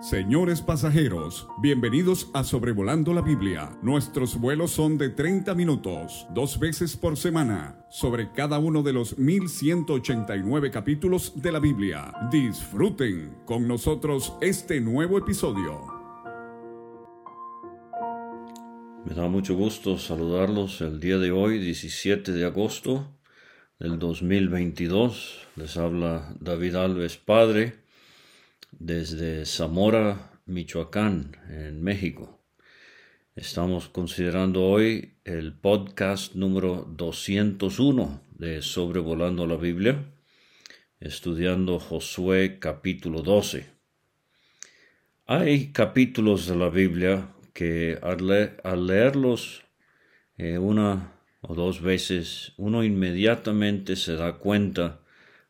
Señores pasajeros, bienvenidos a Sobrevolando la Biblia. Nuestros vuelos son de 30 minutos, dos veces por semana, sobre cada uno de los 1189 capítulos de la Biblia. Disfruten con nosotros este nuevo episodio. Me da mucho gusto saludarlos el día de hoy, 17 de agosto del 2022. Les habla David Alves Padre desde Zamora, Michoacán, en México. Estamos considerando hoy el podcast número 201 de Sobrevolando la Biblia, estudiando Josué capítulo 12. Hay capítulos de la Biblia que al, leerlos eh, una o dos veces, uno inmediatamente se da cuenta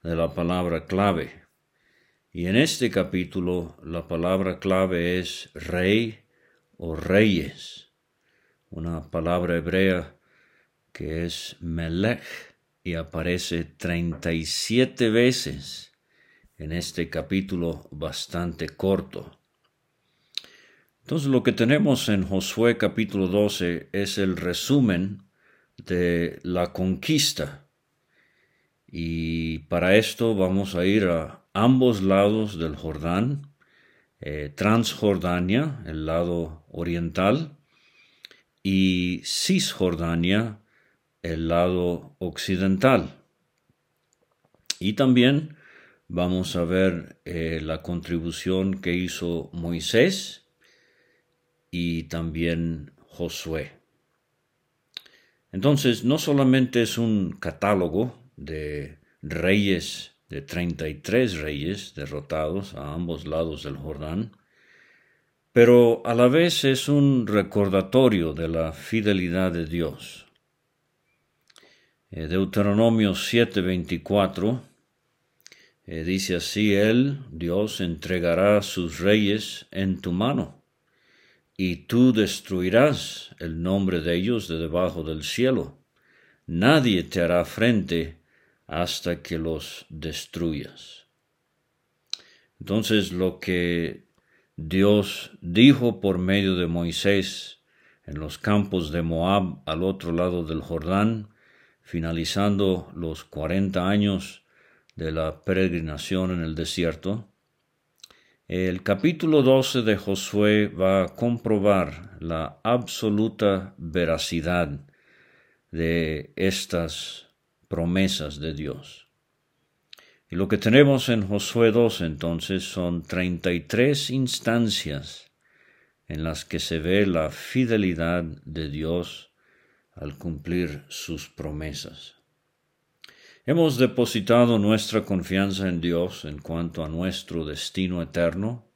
de la palabra clave y en este capítulo la palabra clave es rey o reyes, una palabra hebrea que es melech y aparece 37 veces en este capítulo bastante corto. Entonces lo que tenemos en Josué capítulo 12 es el resumen de la conquista. Y para esto vamos a ir a ambos lados del Jordán, eh, Transjordania, el lado oriental, y Cisjordania, el lado occidental. Y también vamos a ver eh, la contribución que hizo Moisés y también Josué. Entonces, no solamente es un catálogo de reyes de 33 reyes derrotados a ambos lados del Jordán, pero a la vez es un recordatorio de la fidelidad de Dios. Eh, Deuteronomio 7:24 eh, dice así, Él, Dios, entregará sus reyes en tu mano, y tú destruirás el nombre de ellos de debajo del cielo. Nadie te hará frente hasta que los destruyas. Entonces lo que Dios dijo por medio de Moisés en los campos de Moab al otro lado del Jordán, finalizando los cuarenta años de la peregrinación en el desierto, el capítulo 12 de Josué va a comprobar la absoluta veracidad de estas promesas de Dios. Y lo que tenemos en Josué 2 entonces son 33 instancias en las que se ve la fidelidad de Dios al cumplir sus promesas. Hemos depositado nuestra confianza en Dios en cuanto a nuestro destino eterno,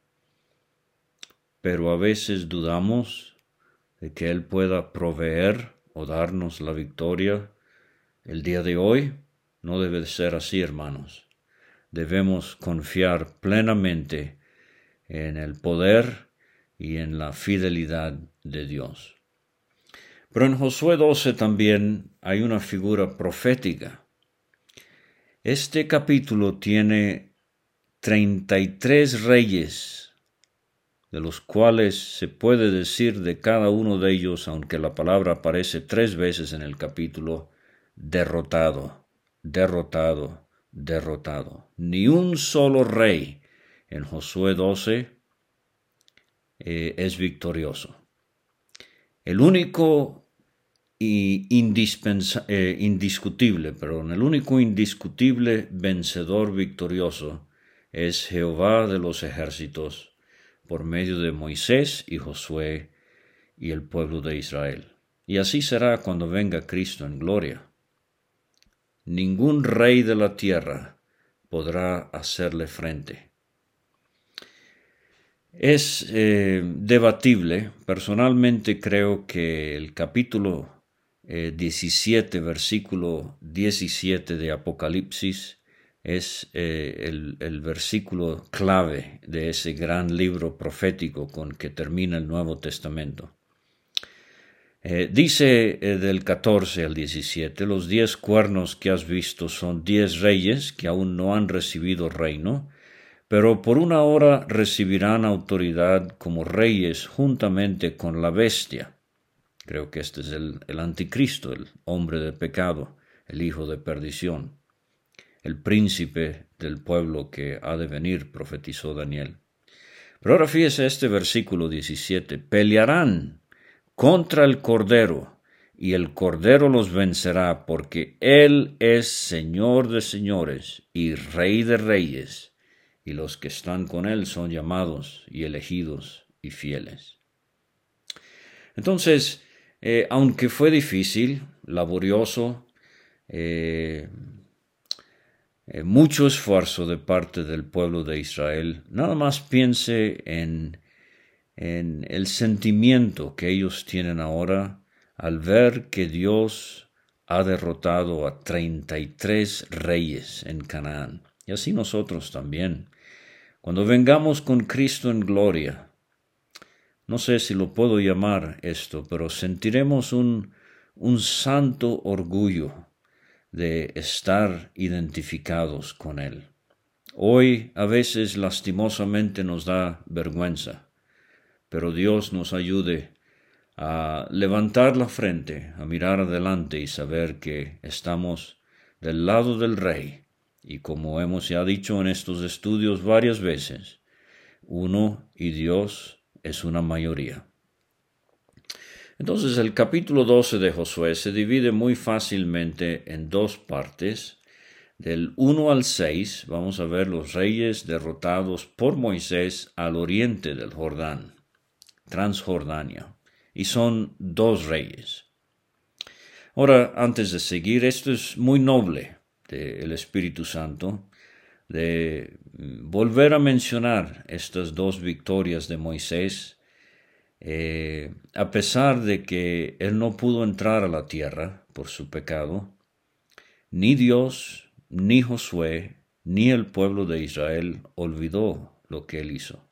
pero a veces dudamos de que Él pueda proveer o darnos la victoria el día de hoy no debe ser así, hermanos. Debemos confiar plenamente en el poder y en la fidelidad de Dios. Pero en Josué 12 también hay una figura profética. Este capítulo tiene 33 reyes, de los cuales se puede decir de cada uno de ellos, aunque la palabra aparece tres veces en el capítulo, derrotado, derrotado, derrotado. Ni un solo rey en Josué 12 eh, es victorioso. El único y eh, indiscutible, perdón, el único indiscutible vencedor victorioso es Jehová de los ejércitos por medio de Moisés y Josué y el pueblo de Israel. Y así será cuando venga Cristo en gloria ningún rey de la tierra podrá hacerle frente. Es eh, debatible, personalmente creo que el capítulo 17, eh, versículo 17 de Apocalipsis es eh, el versículo clave de ese gran libro profético con que termina el Nuevo Testamento. Eh, dice eh, del 14 al 17, los diez cuernos que has visto son diez reyes que aún no han recibido reino, pero por una hora recibirán autoridad como reyes juntamente con la bestia. Creo que este es el, el anticristo, el hombre de pecado, el hijo de perdición, el príncipe del pueblo que ha de venir, profetizó Daniel. Pero ahora fíjese este versículo 17, pelearán contra el Cordero, y el Cordero los vencerá, porque Él es Señor de señores y Rey de reyes y los que están con Él son llamados y elegidos y fieles. Entonces, eh, aunque fue difícil, laborioso, eh, eh, mucho esfuerzo de parte del pueblo de Israel, nada más piense en, en el sentimiento que ellos tienen ahora al ver que Dios ha derrotado a 33 reyes en Canaán. Y así nosotros también. Cuando vengamos con Cristo en gloria, no sé si lo puedo llamar esto, pero sentiremos un, un santo orgullo de estar identificados con Él. Hoy a veces lastimosamente nos da vergüenza, pero Dios nos ayude a levantar la frente, a mirar adelante y saber que estamos del lado del Rey y como hemos ya dicho en estos estudios varias veces, uno y Dios es una mayoría. Entonces el capítulo 12 de Josué se divide muy fácilmente en dos partes. Del 1 al 6 vamos a ver los reyes derrotados por Moisés al oriente del Jordán, Transjordania, y son dos reyes. Ahora, antes de seguir, esto es muy noble, el Espíritu Santo, de volver a mencionar estas dos victorias de Moisés, eh, a pesar de que él no pudo entrar a la tierra por su pecado, ni Dios, ni Josué, ni el pueblo de Israel olvidó lo que él hizo.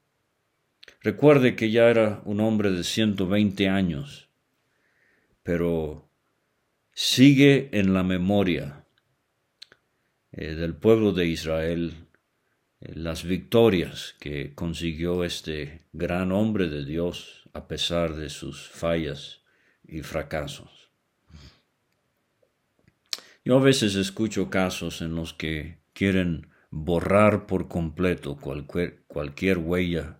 Recuerde que ya era un hombre de 120 años, pero sigue en la memoria eh, del pueblo de Israel, eh, las victorias que consiguió este gran hombre de Dios a pesar de sus fallas y fracasos. Yo a veces escucho casos en los que quieren borrar por completo cualquier, cualquier huella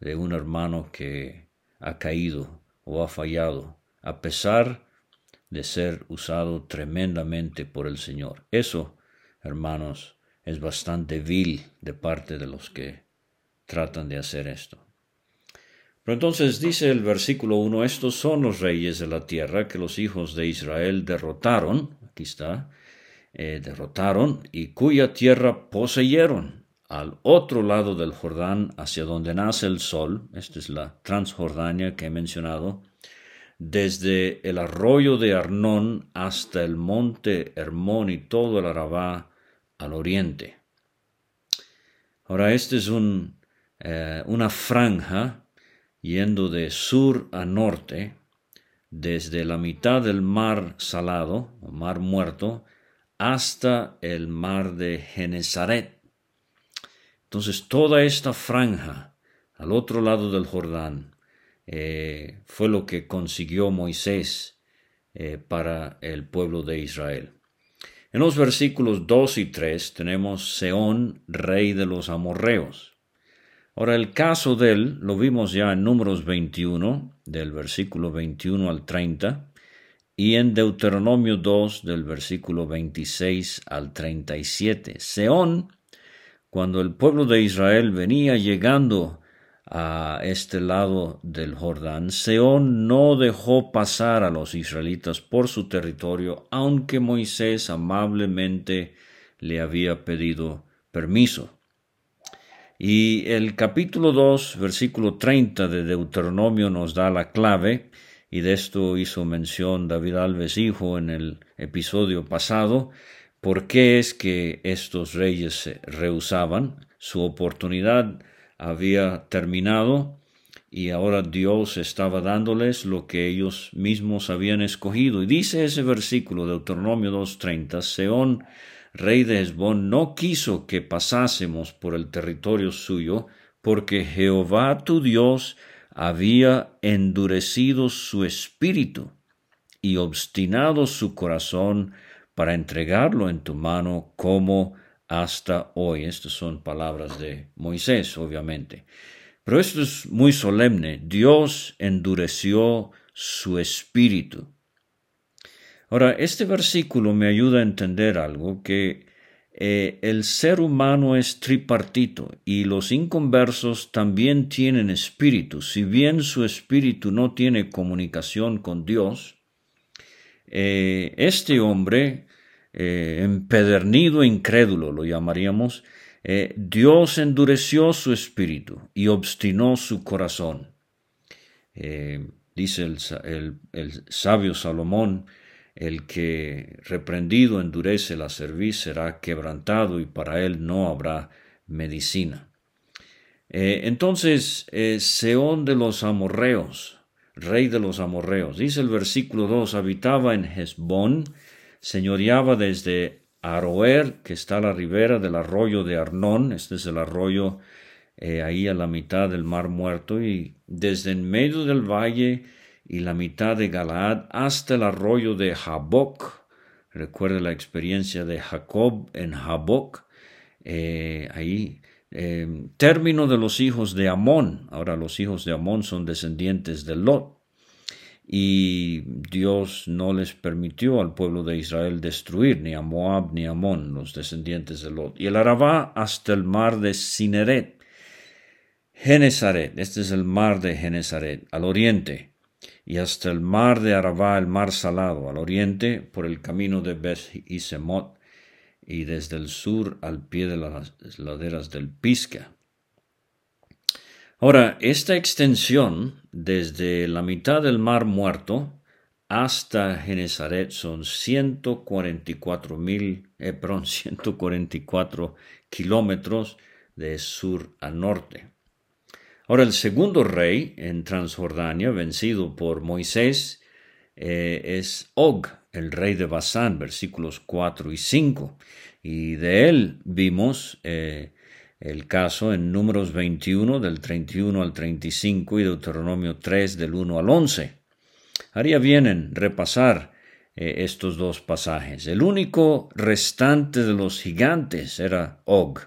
de un hermano que ha caído o ha fallado, a pesar de ser usado tremendamente por el Señor. Eso hermanos, es bastante vil de parte de los que tratan de hacer esto. Pero entonces dice el versículo 1, estos son los reyes de la tierra que los hijos de Israel derrotaron, aquí está, eh, derrotaron y cuya tierra poseyeron al otro lado del Jordán, hacia donde nace el sol, esta es la Transjordania que he mencionado, desde el arroyo de Arnón hasta el monte Hermón y todo el Arabá al oriente. Ahora, esta es eh, una franja yendo de sur a norte, desde la mitad del mar salado, o mar muerto, hasta el mar de Genezaret. Entonces, toda esta franja al otro lado del Jordán eh, fue lo que consiguió Moisés eh, para el pueblo de Israel. En los versículos 2 y 3 tenemos Seón, rey de los amorreos. Ahora el caso de él lo vimos ya en números 21, del versículo 21 al 30, y en Deuteronomio 2, del versículo 26 al 37. Seón, cuando el pueblo de Israel venía llegando a este lado del Jordán, Seón no dejó pasar a los israelitas por su territorio, aunque Moisés amablemente le había pedido permiso. Y el capítulo 2, versículo 30 de Deuteronomio nos da la clave, y de esto hizo mención David Alves Hijo en el episodio pasado, por qué es que estos reyes se rehusaban su oportunidad había terminado y ahora Dios estaba dándoles lo que ellos mismos habían escogido. Y dice ese versículo de Deuteronomio 2.30, Seón rey de Hezbón, no quiso que pasásemos por el territorio suyo, porque Jehová tu Dios había endurecido su espíritu y obstinado su corazón para entregarlo en tu mano como hasta hoy. Estas son palabras de Moisés, obviamente. Pero esto es muy solemne. Dios endureció su espíritu. Ahora, este versículo me ayuda a entender algo, que eh, el ser humano es tripartito y los inconversos también tienen espíritu. Si bien su espíritu no tiene comunicación con Dios, eh, este hombre, eh, empedernido e incrédulo, lo llamaríamos, Dios endureció su espíritu y obstinó su corazón. dice el sabio Salomón, el que reprendido endurece la cerviz será quebrantado y para él no habrá medicina. Eh, entonces, eh, Seón de los amorreos, rey de los amorreos, dice el versículo 2, habitaba en Hezbón, señoreaba desde Aroer, que está a la ribera del arroyo de Arnón, este es el arroyo eh, ahí a la mitad del mar muerto, y desde en medio del valle y la mitad de Galaad hasta el arroyo de Jaboc. Recuerde la experiencia de Jacob en Jaboc. Eh, ahí, em, término de los hijos de Amón. Ahora los hijos de Amón son descendientes de Lot. Y Dios no les permitió al pueblo de Israel destruir ni a Moab ni a Amón, los descendientes de Lot. Y el Arabá hasta el mar de Cineret. Genezaret, este es el mar de Genezaret, al oriente y hasta el mar de Arabá, el mar salado, al oriente, por el camino de Beth y Semot, y desde el sur al pie de las laderas del Pisca. Ahora, esta extensión, desde la mitad del mar muerto hasta Genezaret, son 144 mil, eh, 144 kilómetros de sur a norte. Ahora el segundo rey en Transjordania, vencido por Moisés, eh, es Og, el rey de Basán, versículos 4 y 5. Y de él vimos eh, el caso en números 21 del 31 al 35 y Deuteronomio 3 del 1 al 11. Haría bien en repasar eh, estos dos pasajes. El único restante de los gigantes era Og,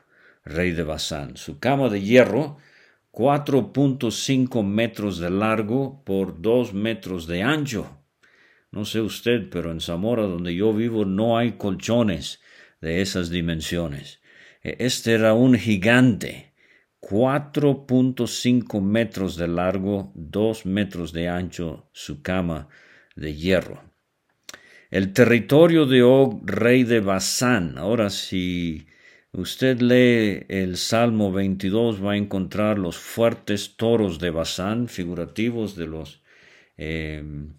rey de Basán. Su cama de hierro 4.5 metros de largo por 2 metros de ancho. No sé usted, pero en Zamora, donde yo vivo, no hay colchones de esas dimensiones. E, este era un gigante, 4.5 metros de largo, 2 metros de ancho, su cama de hierro. El territorio de Og, rey de Basán. Ahora, si usted lee el Salmo 22, va a encontrar los fuertes toros de Basán, figurativos de los em,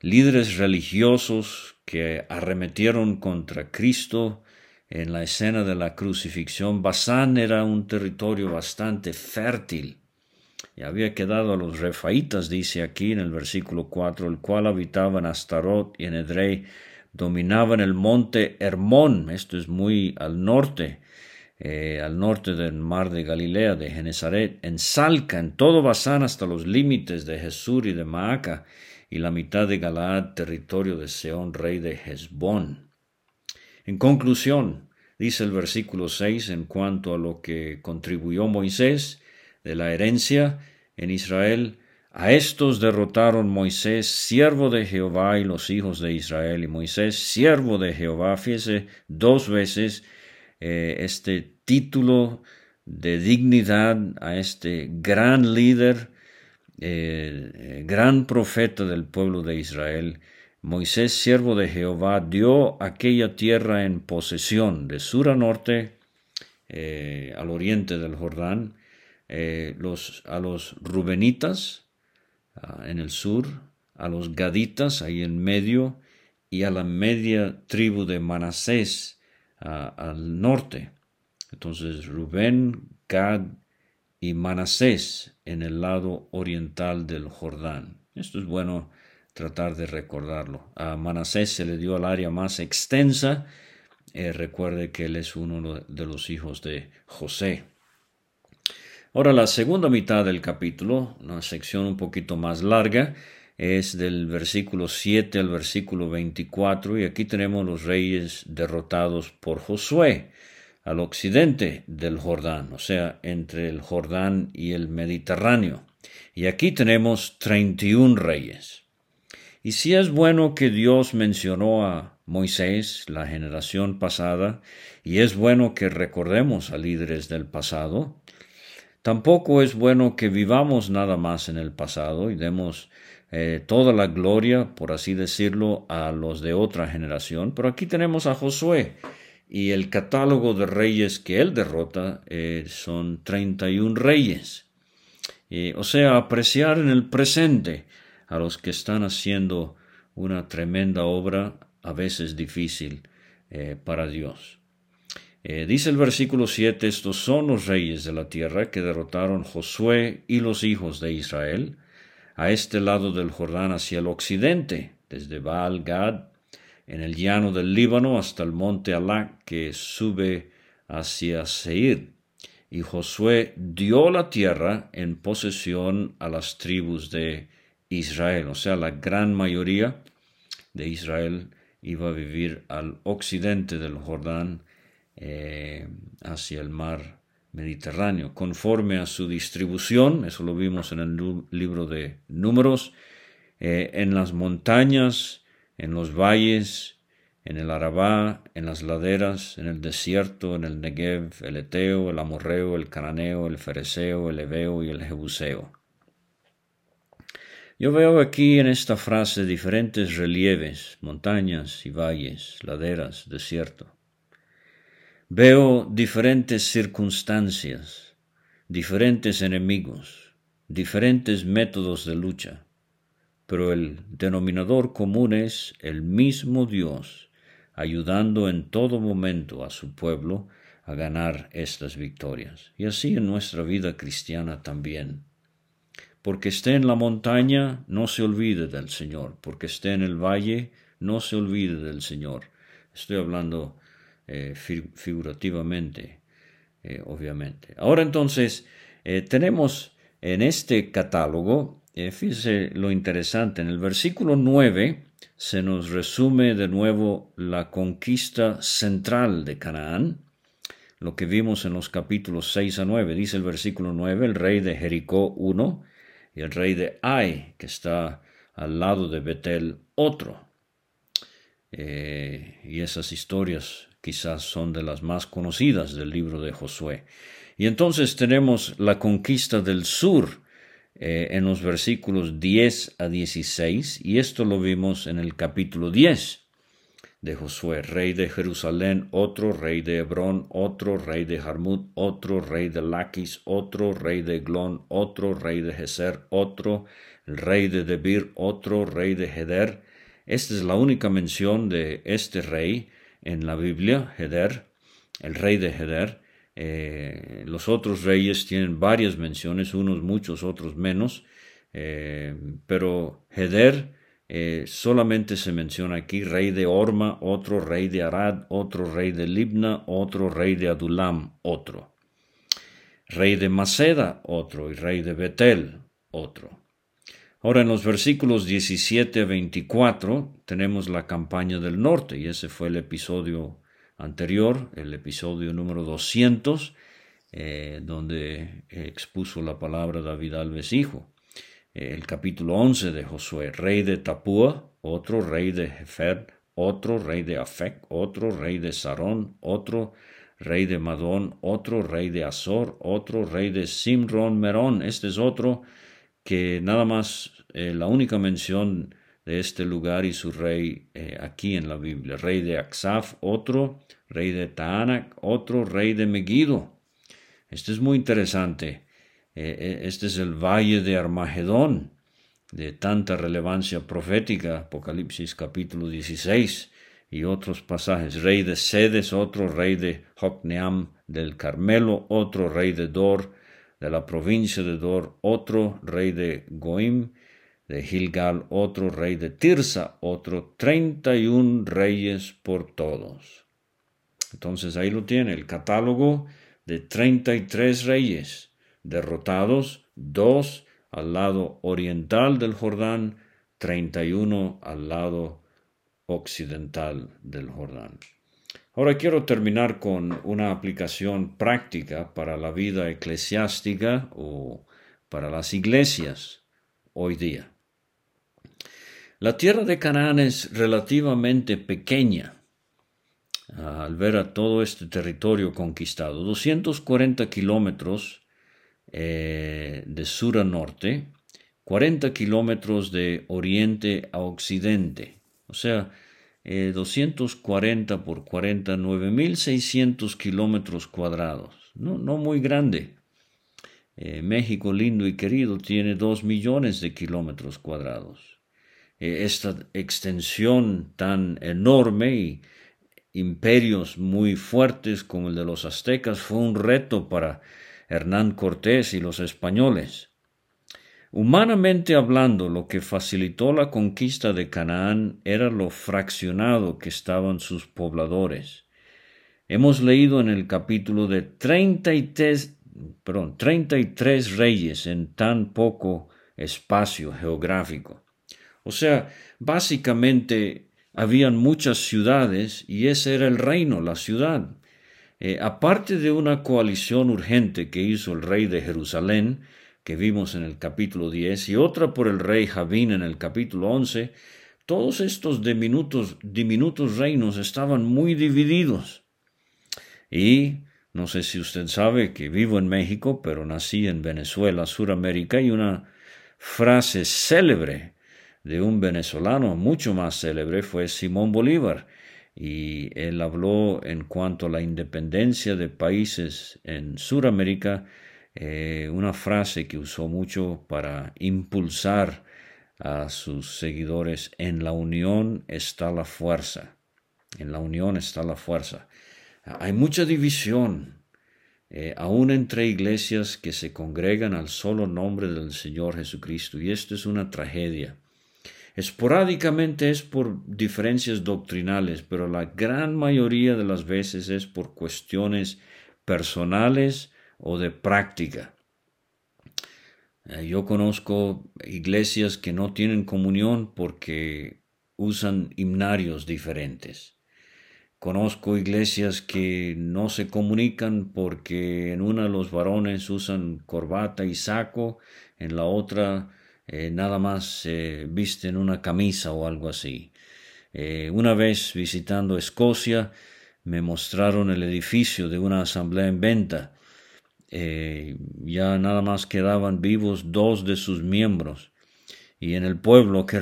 líderes religiosos que arremetieron contra Cristo en la escena de la crucifixión. Basán era un territorio bastante fértil y había quedado a los refaitas, dice aquí en el versículo 4, el cual habitaban Astarot y en Edrei dominaban el monte Hermón, esto es muy al norte, eh, al norte del mar de Galilea, de Genezaret, en Salca, en todo Basán hasta los límites de Jesús y de Maaca, y la mitad de Galaad, territorio de Seón, rey de Hezbón. En conclusión, dice el versículo 6 en cuanto a lo que contribuyó Moisés de la herencia en Israel, a estos derrotaron Moisés, siervo de Jehová, y los hijos de Israel, y Moisés, siervo de Jehová, fíjese dos veces eh, este título de dignidad a este gran líder, eh, gran profeta del pueblo de Israel. Moisés, siervo de Jehová, dio aquella tierra en posesión de sur a norte, eh, al oriente del Jordán, los, a los rubenitas, en el sur, a los gaditas ahí en medio y a la media tribu de Manasés al norte. Entonces Rubén, Gad y Manasés en el lado oriental del Jordán. Esto es bueno tratar de recordarlo. A Manasés se le dio el área más extensa eh, recuerde que él es uno de los hijos de José. Ahora la segunda mitad del capítulo, una sección un poquito más larga, es del versículo 7 al versículo 24 y aquí tenemos los reyes derrotados por Josué al occidente del Jordán, o sea, entre el Jordán y el Mediterráneo. Y aquí tenemos 31 reyes. Y si es bueno que Dios mencionó a Moisés, la generación pasada, y es bueno que recordemos a líderes del pasado, tampoco es bueno que vivamos nada más en el pasado y demos eh, toda la gloria, por así decirlo, a los de otra generación. Pero aquí tenemos a Josué y el catálogo de reyes que él derrota eh, son 31 reyes. o sea, apreciar en el presente a los que están haciendo una tremenda obra, a veces difícil eh, para Dios. dice el versículo 7, estos son los reyes de la tierra que derrotaron Josué y los hijos de Israel a este lado del Jordán hacia el occidente, desde Baal Gad, en el llano del Líbano, hasta el monte Alá, que sube hacia Seir. Y Josué dio la tierra en posesión a las tribus de Israel, o sea, la gran mayoría de Israel iba a vivir al occidente del Jordán, eh, hacia el mar Mediterráneo, conforme a su distribución, eso lo vimos en el libro de Números, eh, en las montañas, en los valles, en el Arabá, en las laderas, en el desierto, en el Negev, el Eteo, el Amorreo, el Cananeo, el Fereceo, el Ebeo y el Jebuseo. Yo veo aquí en esta frase diferentes relieves, montañas y valles, laderas, desierto. Veo diferentes circunstancias, diferentes enemigos, diferentes métodos de lucha, pero el denominador común es el mismo Dios, ayudando en todo momento a su pueblo a ganar estas victorias. Y así en nuestra vida cristiana también. Porque esté en la montaña, no se olvide del Señor. Porque esté en el valle, no se olvide del Señor. Estoy hablando eh, figurativamente, eh, obviamente. Ahora entonces, eh, tenemos en este catálogo, fíjese lo interesante, en el versículo 9 se nos resume de nuevo la conquista central de Canaán, lo que vimos en los capítulos 6 a 9. Dice el versículo 9, el rey de Jericó uno y el rey de Ai, que está al lado de Betel, otro. y esas historias quizás son de las más conocidas del libro de Josué. Y entonces tenemos la conquista del sur eh, en los versículos 10 a 16, y esto lo vimos en el capítulo 10 de Josué, rey de Jerusalén, otro rey de Hebrón, otro rey de Jarmut, otro rey de Laquis, otro rey de Glón, otro rey de Geser, otro rey de Debir, otro rey de Heder. Esta es la única mención de este rey en la Biblia, Heder, el rey de Heder. Eh, los otros reyes tienen varias menciones, unos muchos, otros menos, eh, pero Heder eh, solamente se menciona aquí rey de Orma, otro rey de Arad, otro rey de Libna, otro rey de Adulam, otro. Rey de Maceda, otro, y rey de Betel, otro. Ahora en los versículos 17 a 24 tenemos la campaña del norte y ese fue el episodio anterior, el episodio número 200, eh, donde expuso la palabra David Alves hijo. El capítulo 11 de Josué, rey de Tapúa, otro rey de Jefer, otro rey de Afec, otro rey de Sarón, otro rey de Madón, otro rey de Azor, otro rey de Simron Merón. Este es otro que nada más eh, la única mención de este lugar y su rey eh, aquí en la Biblia. Rey de Aksaf, otro, rey de Taanac, otro, rey de Megiddo. Este es muy interesante. Eh, este es el valle de Armagedón, de tanta relevancia profética, Apocalipsis capítulo 16 y otros pasajes. Rey de Sedes, otro rey de Jocneam del Carmelo, otro rey de Dor, de la provincia de Dor, otro rey de Goim, de Gilgal, otro rey de Tirsa, otro treinta y un reyes por todos. Entonces ahí lo tiene, el catálogo de 33 reyes derrotados, dos al lado oriental del Jordán, 31 al lado occidental del Jordán. Ahora quiero terminar con una aplicación práctica para la vida eclesiástica o para las iglesias hoy día. La tierra de Canaán es relativamente pequeña al ver a todo este territorio conquistado. 240 kilómetros eh, de sur a norte, 40 kilómetros de oriente a occidente. O sea, 240 eh, por 40, 9.600 kilómetros cuadrados. No, no muy grande. Eh, México lindo y querido tiene 2 millones de kilómetros cuadrados. Eh, esta extensión tan enorme y imperios muy fuertes como el de los aztecas fue un reto para Hernán Cortés y los españoles. Humanamente hablando, lo que facilitó la conquista de Canaán era lo fraccionado que estaban sus pobladores. Hemos leído en el capítulo de 33, perdón, 33 reyes en tan poco espacio geográfico. O sea, básicamente habían muchas ciudades y ese era el reino, la ciudad. Eh, aparte de una coalición urgente que hizo el rey de Jerusalén, que vimos en el capítulo 10 y otra por el rey Javín en el capítulo 11, todos estos diminutos, diminutos reinos estaban muy divididos. Y no sé si usted sabe que vivo en México, pero nací en Venezuela, Suramérica, y una frase célebre de un venezolano mucho más célebre fue Simón Bolívar, y él habló en cuanto a la independencia de países en Suramérica eh, una frase que usó mucho para impulsar a sus seguidores, en la unión está la fuerza, en la unión está la fuerza. Hay mucha división, eh, aún entre iglesias que se congregan al solo nombre del Señor Jesucristo, y esto es una tragedia. Esporádicamente es por diferencias doctrinales, pero la gran mayoría de las veces es por cuestiones personales o de práctica. Eh, yo conozco iglesias que no tienen comunión porque usan himnarios diferentes. Conozco iglesias que no se comunican porque en una los varones usan corbata y saco, en la otra eh, nada más se visten una camisa o algo así. Eh, una vez visitando Escocia, me mostraron el edificio de una asamblea en venta eh, ya nada más quedaban vivos dos de sus miembros. Y en el pueblo, que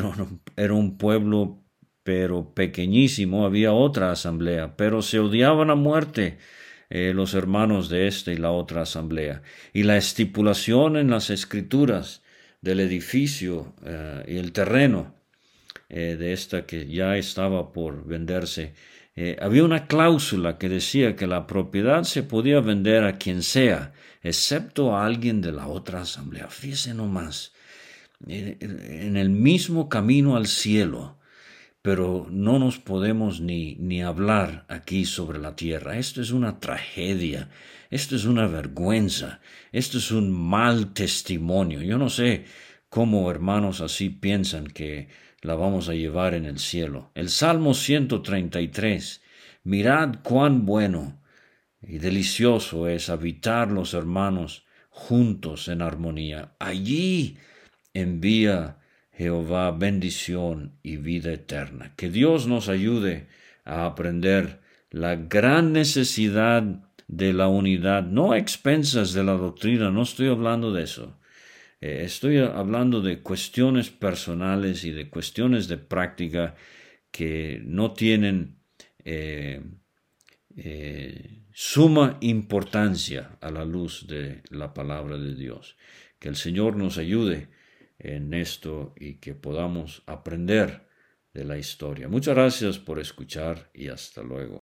era un, pueblo pero pequeñísimo, había otra asamblea, pero se odiaban a muerte eh, los hermanos de esta y la otra asamblea. Y la estipulación en las escrituras del edificio eh, y el terreno de esta que ya estaba por venderse, había una cláusula que decía que la propiedad se podía vender a quien sea, excepto a alguien de la otra asamblea. Fíjese nomás, en el mismo camino al cielo, pero no nos podemos ni, ni hablar aquí sobre la tierra. Esto es una tragedia, esto es una vergüenza, esto es un mal testimonio. Yo no sé cómo hermanos así piensan que la vamos a llevar en el cielo. El Salmo 133. Mirad cuán bueno y delicioso es habitar los hermanos juntos en armonía. Allí envía Jehová bendición y vida eterna. Que Dios nos ayude a aprender la gran necesidad de la unidad, no a expensas de la doctrina, no estoy hablando de eso. Eh, estoy hablando de cuestiones personales y de cuestiones de práctica que no tienen eh, eh, suma importancia a la luz de la palabra de Dios. Que el Señor nos ayude en esto y que podamos aprender de la historia. Muchas gracias por escuchar y hasta luego.